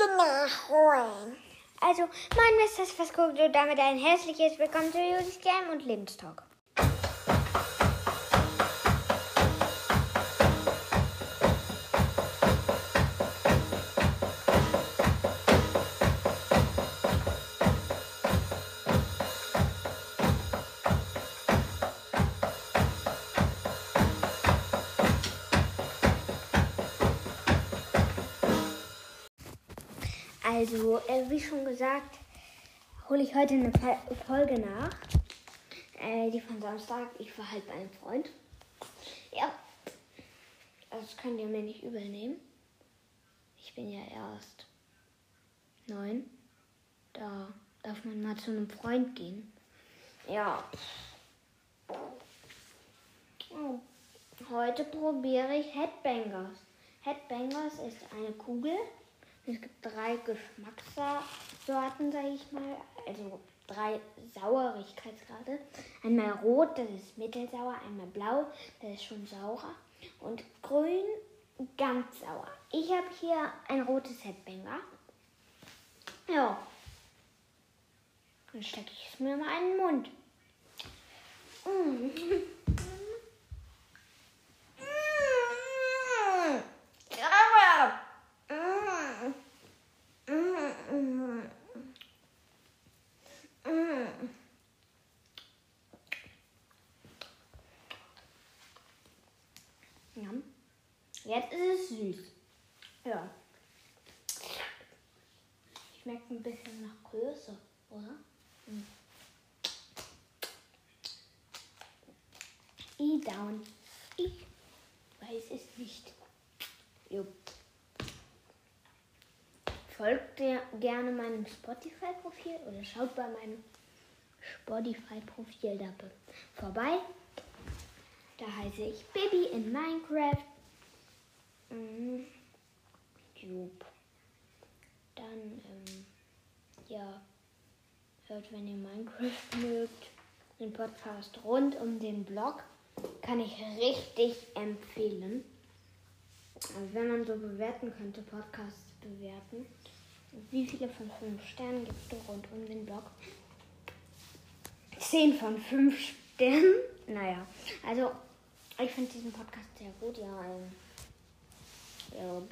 heute nachholen. Also, mein guckt und damit ein herzliches Willkommen zu Josis Game und Lebenstalk. Also, äh, wie schon gesagt, hole ich heute eine Folge nach. Äh, die von Samstag. Ich war halt bei einem Freund. Ja. Das könnt ihr mir nicht übel nehmen. Ich bin ja erst neun. Da darf man mal zu einem Freund gehen. Ja. Oh. Heute probiere ich Headbangers. Headbangers ist eine Kugel. Es gibt drei Geschmackssorten, sage ich mal. Also drei Sauerigkeitsgrade. Einmal rot, das ist mittelsauer. Einmal blau, das ist schon saurer. Und grün, ganz sauer. Ich habe hier ein rotes Headbanger. Ja. Dann stecke ich es mir mal in den Mund. Mm. Ja. Jetzt ist es süß. Ja. Schmeckt ein bisschen nach Größe, oder? Hm. E-Down. Ich weiß es nicht. Jo. Folgt ihr gerne meinem Spotify-Profil oder schaut bei meinem Spotify-Profil vorbei. Da heiße ich Baby in Minecraft. Mhm. Dann, ähm, ja, hört, wenn ihr Minecraft mögt, den Podcast rund um den Blog. Kann ich richtig empfehlen. Also wenn man so bewerten könnte, Podcasts bewerten. Wie viele von fünf Sternen gibt es rund um den Blog? 10 von 5 Sternen. Naja, also ich finde diesen Podcast sehr gut. Ja, war's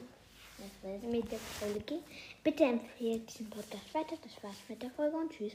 mit der Folge. Bitte empfehlt diesen Podcast weiter. Das war's mit der Folge und tschüss.